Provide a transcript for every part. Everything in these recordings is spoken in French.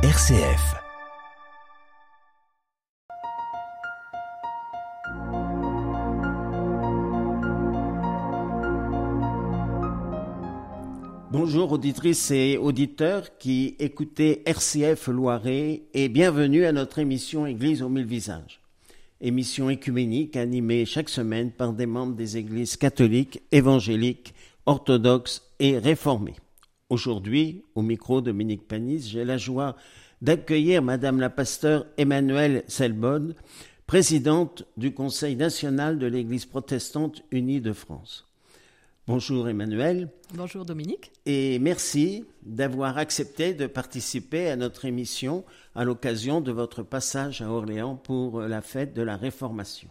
RCF. Bonjour auditrices et auditeurs qui écoutez RCF Loiret et bienvenue à notre émission Église aux mille visages. Émission écuménique animée chaque semaine par des membres des églises catholiques, évangéliques, orthodoxes et réformées. Aujourd'hui, au micro Dominique Panis, j'ai la joie d'accueillir Madame la pasteur Emmanuelle Selbonne, présidente du Conseil national de l'Église protestante unie de France. Bonjour Emmanuel. Bonjour Dominique. Et merci d'avoir accepté de participer à notre émission à l'occasion de votre passage à Orléans pour la fête de la Réformation.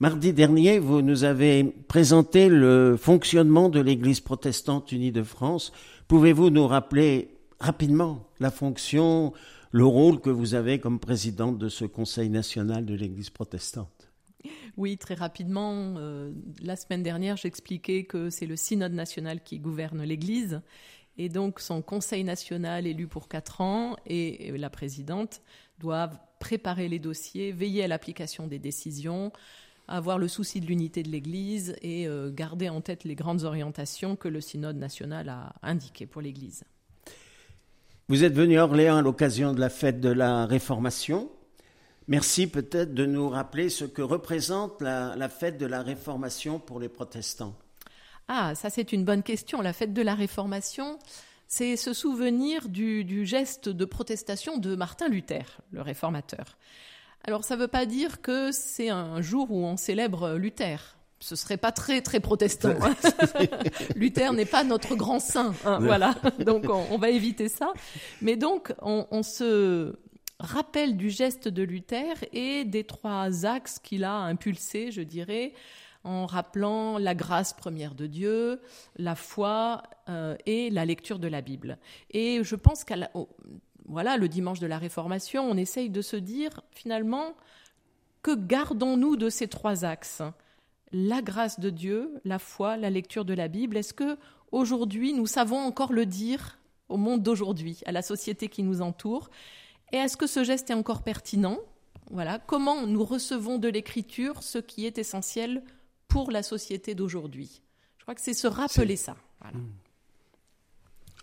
Mardi dernier, vous nous avez présenté le fonctionnement de l'Église protestante unie de France. Pouvez-vous nous rappeler rapidement la fonction, le rôle que vous avez comme présidente de ce Conseil national de l'Église protestante? Oui, très rapidement. Euh, la semaine dernière, j'expliquais que c'est le synode national qui gouverne l'Église. Et donc, son conseil national élu pour quatre ans et la présidente doivent préparer les dossiers, veiller à l'application des décisions, avoir le souci de l'unité de l'Église et euh, garder en tête les grandes orientations que le synode national a indiquées pour l'Église. Vous êtes venu à Orléans à l'occasion de la fête de la Réformation. Merci peut-être de nous rappeler ce que représente la, fête de la Réformation pour les protestants. Ah, ça c'est une bonne question. La fête de la Réformation, c'est se souvenir du, geste de protestation de Martin Luther, le réformateur. Alors ça ne veut pas dire que c'est un jour où on célèbre Luther. Ce serait pas très très protestant. Hein. Luther n'est pas notre grand saint, hein, voilà. Donc on, va éviter ça. Mais donc on se rappel du geste de Luther et des trois axes qu'il a impulsés, je dirais, en rappelant la grâce première de Dieu, la foi euh, et la lecture de la Bible. Et je pense qu'à voilà, le dimanche de la Réformation, on essaye de se dire finalement que gardons-nous de ces trois axes? La grâce de Dieu, la foi, la lecture de la Bible. Est-ce que aujourd'hui nous savons encore le dire au monde d'aujourd'hui, à la société qui nous entoure? Et est-ce que ce geste est encore pertinent? Voilà, comment nous recevons de l'écriture ce qui est essentiel pour la société d'aujourd'hui? Je crois que c'est se rappeler ça. Hmm.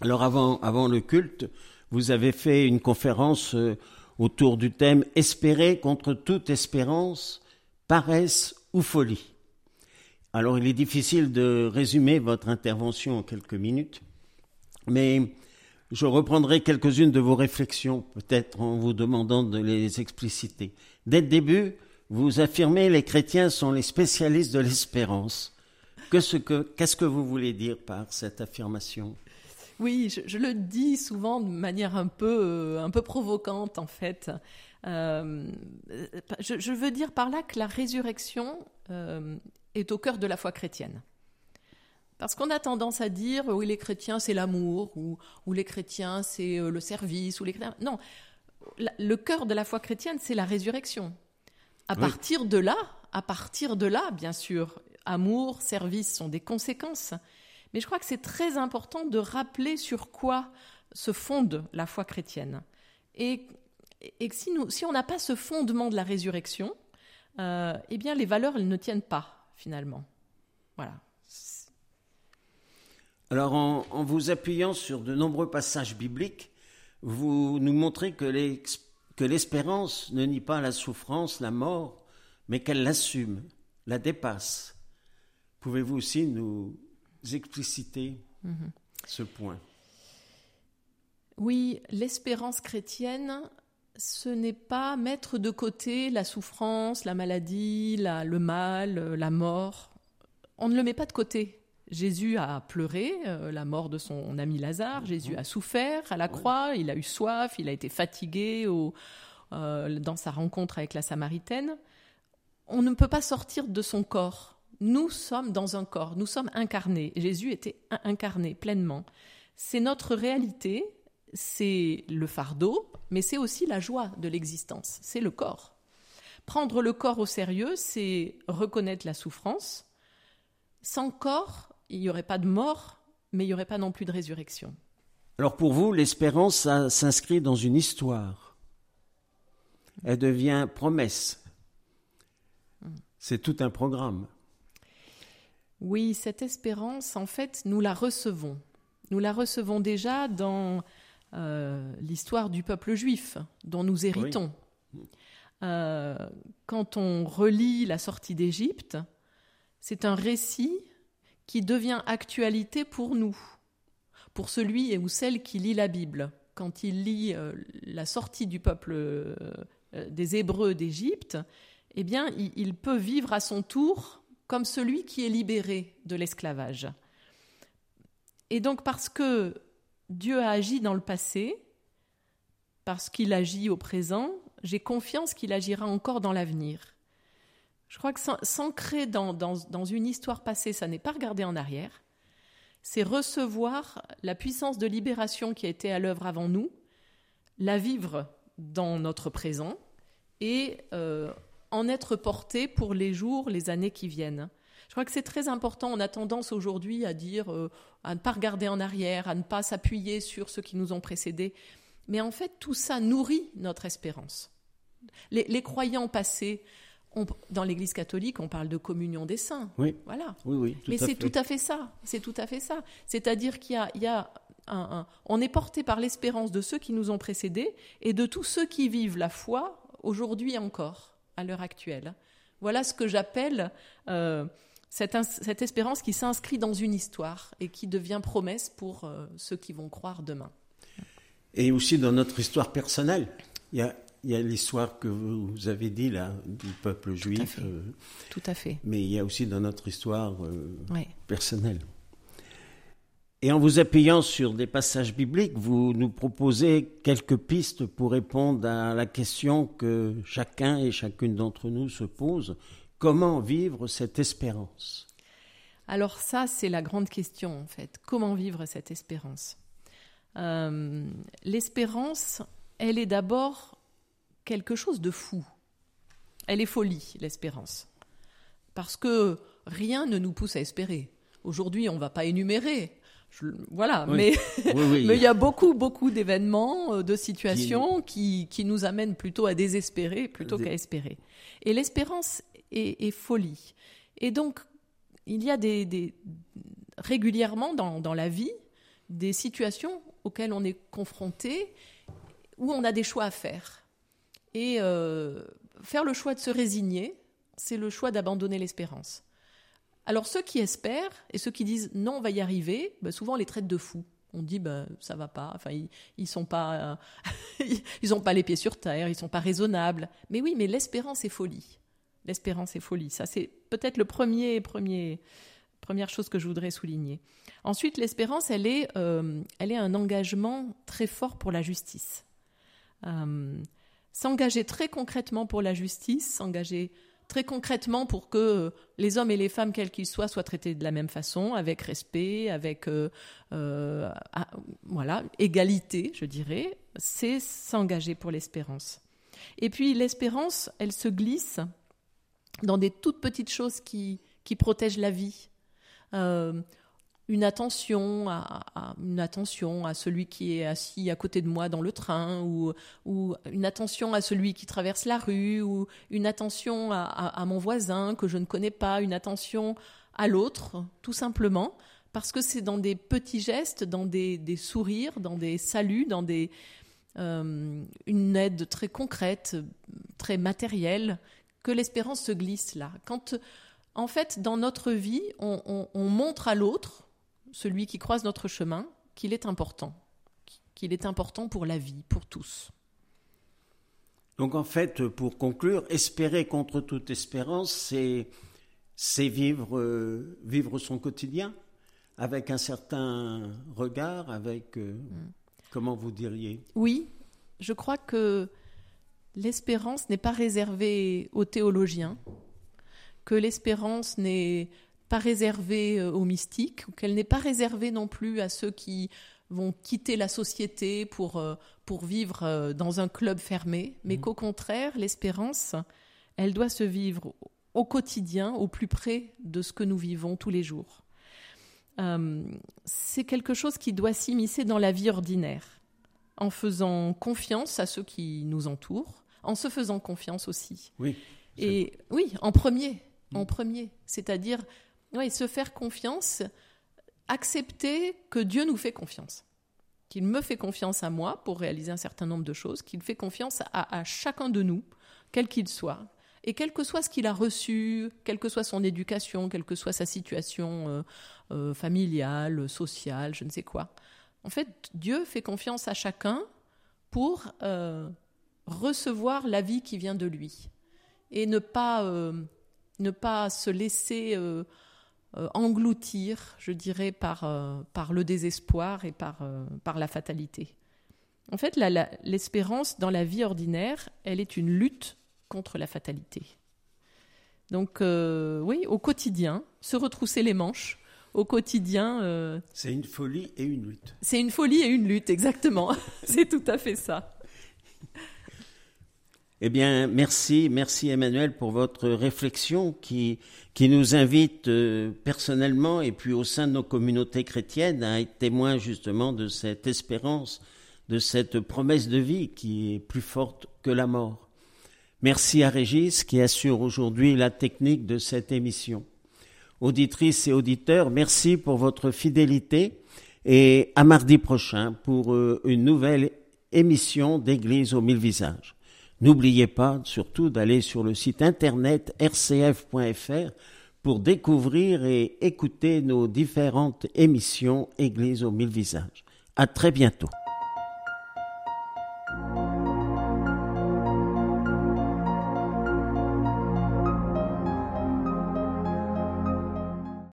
Alors avant, avant le culte, vous avez fait une conférence euh, autour du thème Espérer contre toute espérance, paresse ou folie. Alors il est difficile de résumer votre intervention en quelques minutes, mais je reprendrai quelques-unes de vos réflexions, peut-être en vous demandant de les expliciter. Dès le début, vous affirmez les chrétiens sont les spécialistes de l'espérance. Qu'est-ce que, vous voulez dire par cette affirmation? Oui, je, le dis souvent de manière un peu, euh, un peu provocante, en fait. Euh, je, veux dire par là que la résurrection euh, est au cœur de la foi chrétienne. Parce qu'on a tendance à dire, oui, les chrétiens, c'est l'amour, ou, les chrétiens, c'est le service, ou les Non, le cœur de la foi chrétienne, c'est la résurrection. À partir de là, à partir de là, bien sûr, amour, service sont des conséquences. Mais je crois que c'est très important de rappeler sur quoi se fonde la foi chrétienne. Et, nous, si on n'a pas ce fondement de la résurrection, euh, eh bien les valeurs, elles ne tiennent pas, finalement. Voilà. Alors, en, vous appuyant sur de nombreux passages bibliques, vous nous montrez que l'espérance ne nie pas la souffrance, la mort, mais qu'elle l'assume, la dépasse. Pouvez-vous aussi nous expliciter mhm. ce point Oui, l'espérance chrétienne, ce n'est pas mettre de côté la souffrance, la maladie, le mal, la mort. On ne le met pas de côté. Jésus a pleuré euh, la mort de son ami Lazare, Jésus a souffert à la croix, il a eu soif, il a été fatigué euh, dans sa rencontre avec la Samaritaine. On ne peut pas sortir de son corps. Nous sommes dans un corps, nous sommes incarnés. Jésus était incarné pleinement. C'est notre réalité, c'est le fardeau, mais c'est aussi la joie de l'existence, c'est le corps. Prendre le corps au sérieux, c'est reconnaître la souffrance. Sans corps, il n'y aurait pas de mort, mais il n'y aurait pas non plus de résurrection. Alors pour vous, l'espérance s'inscrit dans une histoire. Elle devient promesse. C'est tout un programme. Oui, cette espérance, en fait, nous la recevons. Nous la recevons déjà dans euh, l'histoire du peuple juif dont nous héritons. Euh, quand on relit la sortie d'Égypte, c'est un récit qui devient actualité pour nous, pour celui ou celle qui lit la Bible. Quand il lit euh, la sortie du peuple des Hébreux d'Égypte, eh bien, il, peut vivre à son tour comme celui qui est libéré de l'esclavage. Et donc, parce que Dieu a agi dans le passé, parce qu'il agit au présent, j'ai confiance qu'il agira encore dans l'avenir. Je crois que s'ancrer dans, dans, une histoire passée, ça n'est pas regarder en arrière, c'est recevoir la puissance de libération qui a été à l'œuvre avant nous, la vivre dans notre présent et euh, en être porté pour les jours, les années qui viennent. Je crois que c'est très important. On a tendance aujourd'hui à dire, euh, à ne pas regarder en arrière, à ne pas s'appuyer sur ceux qui nous ont précédés. Mais en fait, tout ça nourrit notre espérance. Les, croyants passés, dans l'Église catholique, on parle de communion des saints. Oui. Voilà. Oui, oui. Mais c'est tout à fait ça. C'est tout à fait ça. C'est-à-dire qu'il y a, un, on est porté par l'espérance de ceux qui nous ont précédés et de tous ceux qui vivent la foi aujourd'hui encore, à l'heure actuelle. Voilà ce que j'appelle euh, cette, cette, espérance qui s'inscrit dans une histoire et qui devient promesse pour euh, ceux qui vont croire demain. Et aussi dans notre histoire personnelle. Il y a, il y a l'histoire que vous avez dit là du peuple juif. Euh, Tout à fait. mais il y a aussi dans notre histoire personnelle. Et en vous appuyant sur des passages bibliques, vous nous proposez quelques pistes pour répondre à la question que chacun et chacune d'entre nous se pose. Comment vivre cette espérance? Alors ça, c'est la grande question en fait. Comment vivre cette espérance? Euh, L'espérance, elle est d'abord quelque chose de fou. Elle est folie, l'espérance. Parce que rien ne nous pousse à espérer. Aujourd'hui, on ne va pas énumérer voilà, mais mais il y a beaucoup beaucoup d'événements, euh, de situations qui... qui, nous amènent plutôt à désespérer plutôt qu'à espérer. Et l'espérance est, folie. Et donc il y a des, des régulièrement dans, dans, la vie des situations auxquelles on est confronté où on a des choix à faire. Et euh, faire le choix de se résigner, c'est le choix d'abandonner l'espérance. Alors ceux qui espèrent et ceux qui disent non, on va y arriver, bah, souvent on les traite de fous. On dit ben ça va pas, enfin ils, ils sont pas, euh, ils pas les pieds sur terre, ils sont pas raisonnables. Mais oui, mais l'espérance est folie. L'espérance est folie. Ça c'est peut-être le premier, premier, première chose que je voudrais souligner. Ensuite, l'espérance, elle est, euh, elle est un engagement très fort pour la justice. Euh, s'engager très concrètement pour la justice, s'engager très concrètement pour que les hommes et les femmes, quels qu'ils soient, soient traités de la même façon, avec respect, avec euh, euh, voilà égalité, je dirais, c'est s'engager pour l'espérance. Et puis l'espérance, elle se glisse dans des toutes petites choses qui, qui protègent la vie. Euh, une attention à, une attention à celui qui est assis à côté de moi dans le train ou, ou une attention à celui qui traverse la rue ou une attention à, mon voisin que je ne connais pas une attention à l'autre tout simplement parce que c'est dans des petits gestes dans des, sourires dans des saluts dans des euh, une aide très concrète très matérielle que l'espérance se glisse là. Quand en fait dans notre vie on montre à l'autre celui qui croise notre chemin, qu'il est important, qu'il est important pour la vie, pour tous. Donc en fait, pour conclure, espérer contre toute espérance, c'est c'est vivre euh, vivre son quotidien avec un certain regard, avec euh, mm. comment vous diriez? Oui, je crois que l'espérance n'est pas réservée aux théologiens, que l'espérance n'est pas réservée euh, aux mystiques, qu'elle n'est pas réservée non plus à ceux qui vont quitter la société pour, euh, pour vivre euh, dans un club fermé, mais mmh. qu'au contraire, l'espérance, elle doit se vivre au quotidien, au plus près de ce que nous vivons tous les jours. euh, c'est quelque chose qui doit s'immiscer dans la vie ordinaire, en faisant confiance à ceux qui nous entourent, en se faisant confiance aussi. Oui. Et oui, en premier, en premier, c'est-à-dire oui, se faire confiance, accepter que Dieu nous fait confiance, qu'il me fait confiance à moi pour réaliser un certain nombre de choses, qu'il fait confiance à, chacun de nous, quel qu'il soit, et quel que soit ce qu'il a reçu, quelle que soit son éducation, quelle que soit sa situation euh, euh, familiale, sociale, je ne sais quoi. En fait, Dieu fait confiance à chacun pour euh, recevoir la vie qui vient de lui. Et ne pas, ne pas se laisser engloutir, je dirais, par, par le désespoir et par, par la fatalité. En fait, l'espérance dans la vie ordinaire, elle est une lutte contre la fatalité. Donc euh, oui, au quotidien, se retrousser les manches, au quotidien. Euh, c'est une folie et une lutte. C'est une folie et une lutte, exactement. c'est tout à fait ça. Eh bien, merci, merci Emmanuel pour votre réflexion qui, nous invite euh, personnellement et puis au sein de nos communautés chrétiennes à être témoins justement de cette espérance, de cette promesse de vie qui est plus forte que la mort. Merci à Régis qui assure aujourd'hui la technique de cette émission. Auditrices et auditeurs, merci pour votre fidélité et à mardi prochain pour euh, une nouvelle émission d'Église aux mille visages. N'oubliez pas surtout d'aller sur le site internet rcf.fr pour découvrir et écouter nos différentes émissions Église aux mille visages. À très bientôt.